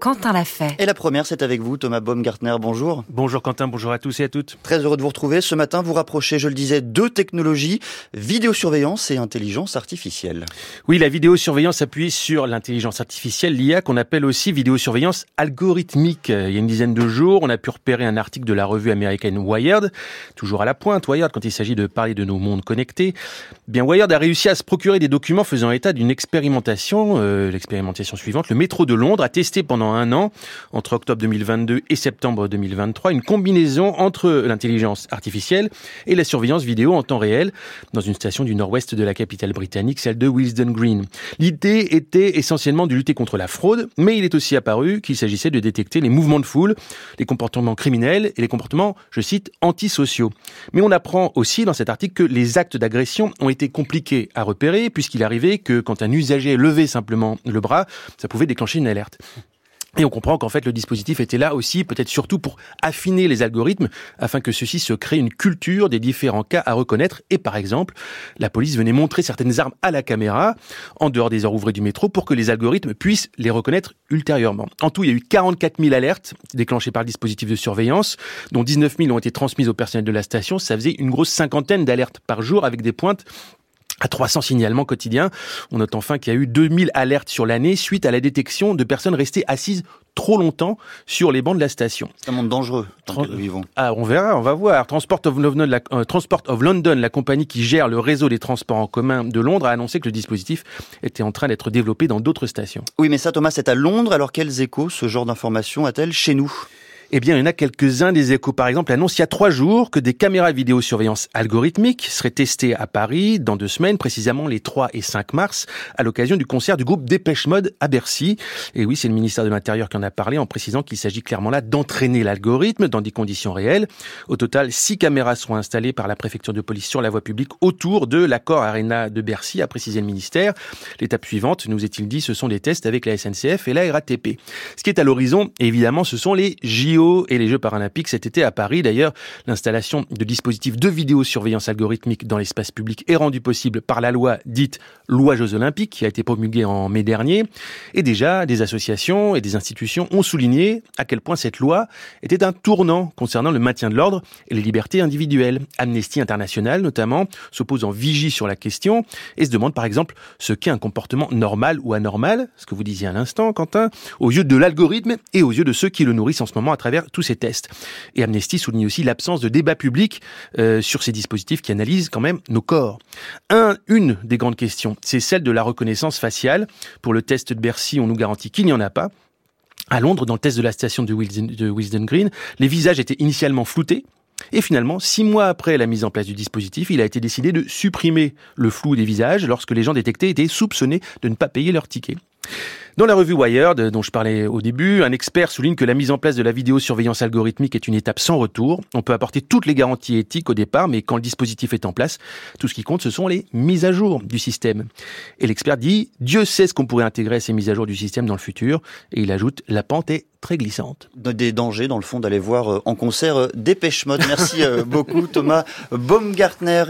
Quentin l'a fait. Et la première, c'est avec vous, Thomas Baumgartner. Bonjour. Bonjour Quentin, bonjour à tous et à toutes. Très heureux de vous retrouver. Ce matin, vous rapprochez, je le disais, deux technologies, vidéosurveillance et intelligence artificielle. Oui, la vidéosurveillance s'appuie sur l'intelligence artificielle, l'IA, qu'on appelle aussi vidéosurveillance algorithmique. Il y a une dizaine de jours, on a pu repérer un article de la revue américaine Wired, toujours à la pointe, Wired, quand il s'agit de parler de nos mondes connectés. Bien, Wired a réussi à se procurer des documents faisant état d'une expérimentation, euh, l'expérimentation suivante. Le métro de Londres a testé pendant un an, entre octobre 2022 et septembre 2023, une combinaison entre l'intelligence artificielle et la surveillance vidéo en temps réel dans une station du nord-ouest de la capitale britannique, celle de Willesden Green. L'idée était essentiellement de lutter contre la fraude, mais il est aussi apparu qu'il s'agissait de détecter les mouvements de foule, les comportements criminels et les comportements, je cite, antisociaux. Mais on apprend aussi dans cet article que les actes d'agression ont été compliqués à repérer puisqu'il arrivait que quand un usager levait simplement le bras, ça pouvait déclencher une alerte. Et on comprend qu'en fait le dispositif était là aussi, peut-être surtout pour affiner les algorithmes, afin que ceux-ci se créent une culture des différents cas à reconnaître. Et par exemple, la police venait montrer certaines armes à la caméra, en dehors des heures ouvrées du métro, pour que les algorithmes puissent les reconnaître ultérieurement. En tout, il y a eu 44 000 alertes déclenchées par le dispositif de surveillance, dont 19 000 ont été transmises au personnel de la station. Ça faisait une grosse cinquantaine d'alertes par jour, avec des pointes à 300 signalements quotidiens. On note enfin qu'il y a eu 2000 alertes sur l'année suite à la détection de personnes restées assises trop longtemps sur les bancs de la station. C'est un monde dangereux. Trans ah, on verra, on va voir. Transport of, London, la, euh, Transport of London, la compagnie qui gère le réseau des transports en commun de Londres, a annoncé que le dispositif était en train d'être développé dans d'autres stations. Oui, mais ça, Thomas, c'est à Londres. Alors, quels échos ce genre d'information a-t-elle chez nous? Eh bien, il y en a quelques-uns des échos. Par exemple, annonce il y a trois jours que des caméras de vidéosurveillance algorithmiques seraient testées à Paris dans deux semaines, précisément les 3 et 5 mars, à l'occasion du concert du groupe Dépêche Mode à Bercy. Et oui, c'est le ministère de l'Intérieur qui en a parlé en précisant qu'il s'agit clairement là d'entraîner l'algorithme dans des conditions réelles. Au total, six caméras seront installées par la préfecture de police sur la voie publique autour de l'accord Arena de Bercy, a précisé le ministère. L'étape suivante, nous est-il dit, ce sont des tests avec la SNCF et la RATP. Ce qui est à l'horizon, évidemment, ce sont les JO et les Jeux paralympiques cet été à Paris. D'ailleurs, l'installation de dispositifs de vidéosurveillance algorithmique dans l'espace public est rendue possible par la loi dite loi Jeux olympiques qui a été promulguée en mai dernier. Et déjà, des associations et des institutions ont souligné à quel point cette loi était un tournant concernant le maintien de l'ordre et les libertés individuelles. Amnesty International, notamment, s'oppose en vigie sur la question et se demande par exemple ce qu'est un comportement normal ou anormal, ce que vous disiez à l'instant, Quentin, aux yeux de l'algorithme et aux yeux de ceux qui le nourrissent en ce moment à travers tous ces tests. Et Amnesty souligne aussi l'absence de débat public euh, sur ces dispositifs qui analysent quand même nos corps. Un, une des grandes questions, c'est celle de la reconnaissance faciale. Pour le test de Bercy, on nous garantit qu'il n'y en a pas. À Londres, dans le test de la station de Wisden Green, les visages étaient initialement floutés, et finalement, six mois après la mise en place du dispositif, il a été décidé de supprimer le flou des visages lorsque les gens détectés étaient soupçonnés de ne pas payer leur ticket. Dans la revue Wired, dont je parlais au début, un expert souligne que la mise en place de la vidéosurveillance algorithmique est une étape sans retour. On peut apporter toutes les garanties éthiques au départ, mais quand le dispositif est en place, tout ce qui compte, ce sont les mises à jour du système. Et l'expert dit, Dieu sait ce qu'on pourrait intégrer ces mises à jour du système dans le futur. Et il ajoute, la pente est très glissante. Des dangers, dans le fond, d'aller voir euh, en concert euh, Dépêche Mode. Merci euh, beaucoup, Thomas Baumgartner.